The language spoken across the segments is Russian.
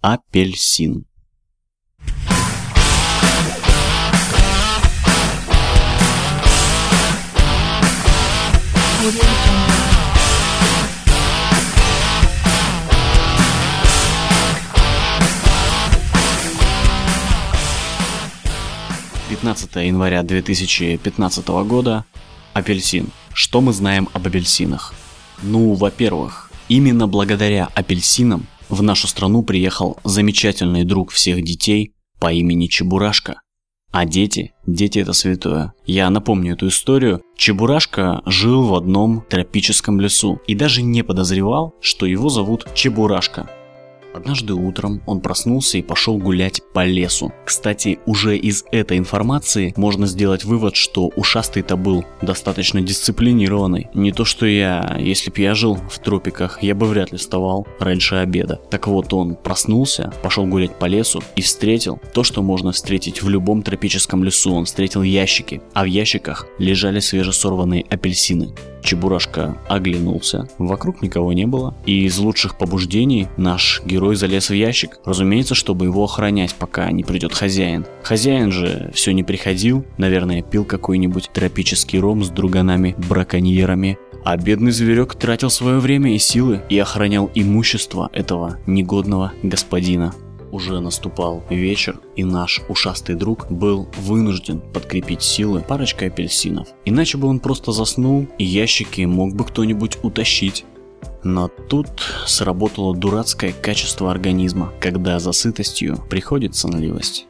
Апельсин. 15 января 2015 года. Апельсин. Что мы знаем об апельсинах? Ну, во-первых, именно благодаря апельсинам в нашу страну приехал замечательный друг всех детей по имени Чебурашка. А дети, дети это святое. Я напомню эту историю. Чебурашка жил в одном тропическом лесу и даже не подозревал, что его зовут Чебурашка. Однажды утром он проснулся и пошел гулять по лесу. Кстати, уже из этой информации можно сделать вывод, что ушастый-то был достаточно дисциплинированный. Не то что я, если б я жил в тропиках, я бы вряд ли вставал раньше обеда. Так вот, он проснулся, пошел гулять по лесу и встретил то, что можно встретить в любом тропическом лесу. Он встретил ящики, а в ящиках лежали свежесорванные апельсины. Чебурашка оглянулся, вокруг никого не было, и из лучших побуждений наш герой залез в ящик, разумеется, чтобы его охранять, пока не придет хозяин. Хозяин же все не приходил, наверное, пил какой-нибудь тропический ром с друганами-браконьерами, а бедный зверек тратил свое время и силы и охранял имущество этого негодного господина. Уже наступал вечер, и наш ушастый друг был вынужден подкрепить силы парочкой апельсинов. Иначе бы он просто заснул, и ящики мог бы кто-нибудь утащить. Но тут сработало дурацкое качество организма, когда за сытостью приходит сонливость.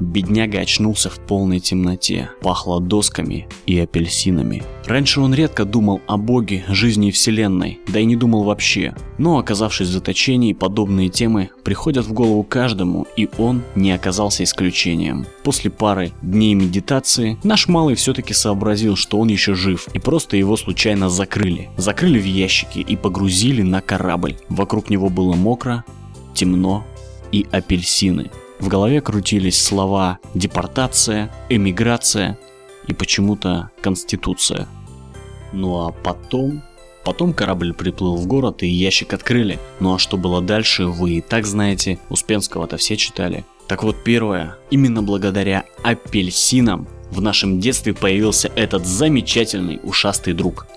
Бедняга очнулся в полной темноте, пахло досками и апельсинами. Раньше он редко думал о Боге, жизни и Вселенной, да и не думал вообще. Но оказавшись в заточении, подобные темы приходят в голову каждому, и он не оказался исключением. После пары дней медитации наш малый все-таки сообразил, что он еще жив, и просто его случайно закрыли. Закрыли в ящики и погрузили на корабль. Вокруг него было мокро, темно и апельсины. В голове крутились слова «депортация», «эмиграция» и почему-то «конституция». Ну а потом... Потом корабль приплыл в город и ящик открыли. Ну а что было дальше, вы и так знаете, Успенского-то все читали. Так вот первое, именно благодаря апельсинам в нашем детстве появился этот замечательный ушастый друг –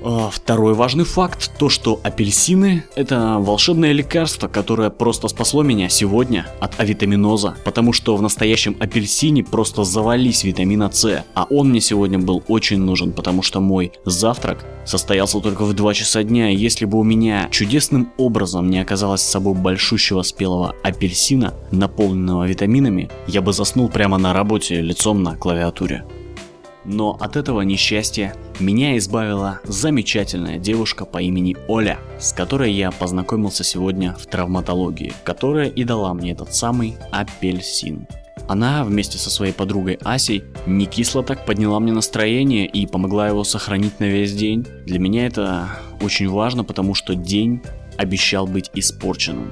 Второй важный факт, то что апельсины это волшебное лекарство, которое просто спасло меня сегодня от авитаминоза, потому что в настоящем апельсине просто завались витамина С, а он мне сегодня был очень нужен, потому что мой завтрак состоялся только в 2 часа дня, и если бы у меня чудесным образом не оказалось с собой большущего спелого апельсина, наполненного витаминами, я бы заснул прямо на работе лицом на клавиатуре. Но от этого несчастья меня избавила замечательная девушка по имени Оля, с которой я познакомился сегодня в травматологии, которая и дала мне этот самый апельсин. Она вместе со своей подругой Асей не кисло так подняла мне настроение и помогла его сохранить на весь день. Для меня это очень важно, потому что день обещал быть испорченным.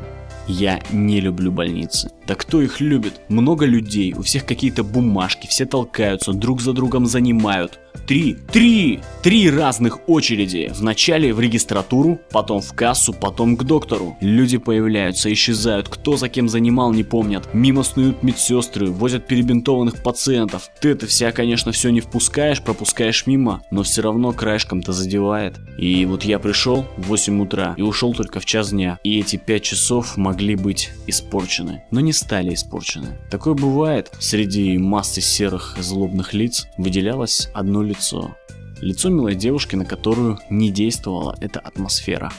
Я не люблю больницы. Да кто их любит? Много людей, у всех какие-то бумажки, все толкаются, друг за другом занимают. Три, три, три разных очереди. Вначале в регистратуру, потом в кассу, потом к доктору. Люди появляются, исчезают, кто за кем занимал, не помнят. Мимо снуют медсестры, возят перебинтованных пациентов. Ты это вся, конечно, все не впускаешь, пропускаешь мимо, но все равно краешком-то задевает. И вот я пришел в 8 утра и ушел только в час дня. И эти 5 часов могли быть испорчены. Но не стали испорчены. Такое бывает. Среди массы серых злобных лиц выделялось одно лицо. Лицо милой девушки, на которую не действовала эта атмосфера.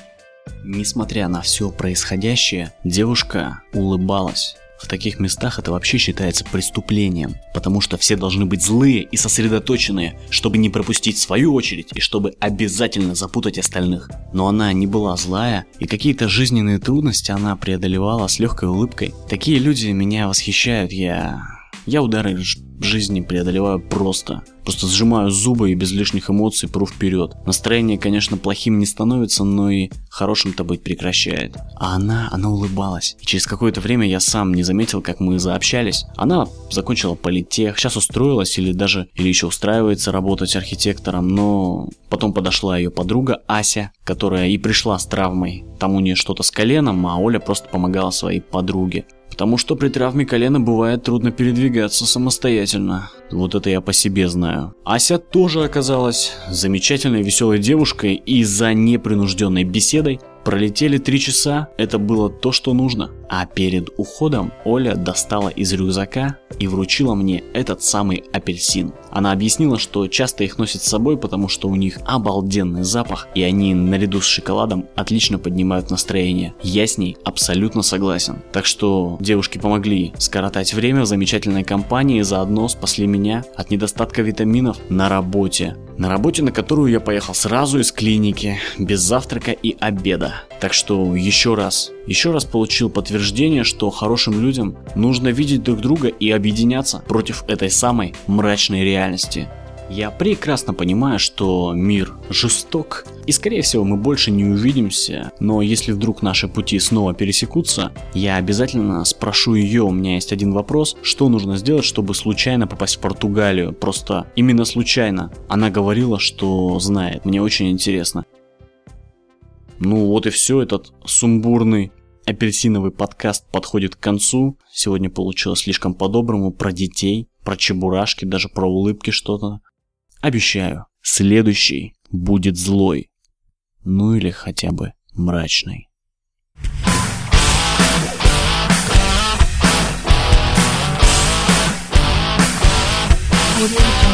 Несмотря на все происходящее, девушка улыбалась. В таких местах это вообще считается преступлением, потому что все должны быть злые и сосредоточенные, чтобы не пропустить свою очередь и чтобы обязательно запутать остальных. Но она не была злая, и какие-то жизненные трудности она преодолевала с легкой улыбкой. Такие люди меня восхищают, я... Я удары жизни преодолеваю просто. Просто сжимаю зубы и без лишних эмоций пру вперед. Настроение, конечно, плохим не становится, но и хорошим-то быть прекращает. А она, она улыбалась. И через какое-то время я сам не заметил, как мы заобщались. Она закончила политех, сейчас устроилась или даже, или еще устраивается работать архитектором, но потом подошла ее подруга Ася, которая и пришла с травмой. Там у нее что-то с коленом, а Оля просто помогала своей подруге. Потому что при травме колена бывает трудно передвигаться самостоятельно. Вот это я по себе знаю. Ася тоже оказалась замечательной веселой девушкой и за непринужденной беседой Пролетели три часа, это было то, что нужно. А перед уходом Оля достала из рюкзака и вручила мне этот самый апельсин. Она объяснила, что часто их носит с собой, потому что у них обалденный запах, и они наряду с шоколадом отлично поднимают настроение. Я с ней абсолютно согласен. Так что девушки помогли скоротать время в замечательной компании, заодно спасли меня от недостатка витаминов на работе. На работе, на которую я поехал сразу из клиники, без завтрака и обеда. Так что еще раз, еще раз получил подтверждение, что хорошим людям нужно видеть друг друга и объединяться против этой самой мрачной реальности. Я прекрасно понимаю, что мир жесток, и скорее всего мы больше не увидимся, но если вдруг наши пути снова пересекутся, я обязательно спрошу ее, у меня есть один вопрос, что нужно сделать, чтобы случайно попасть в Португалию, просто именно случайно. Она говорила, что знает, мне очень интересно. Ну вот и все, этот сумбурный апельсиновый подкаст подходит к концу. Сегодня получилось слишком по-доброму про детей, про чебурашки, даже про улыбки что-то. Обещаю, следующий будет злой. Ну или хотя бы мрачный. Thank you.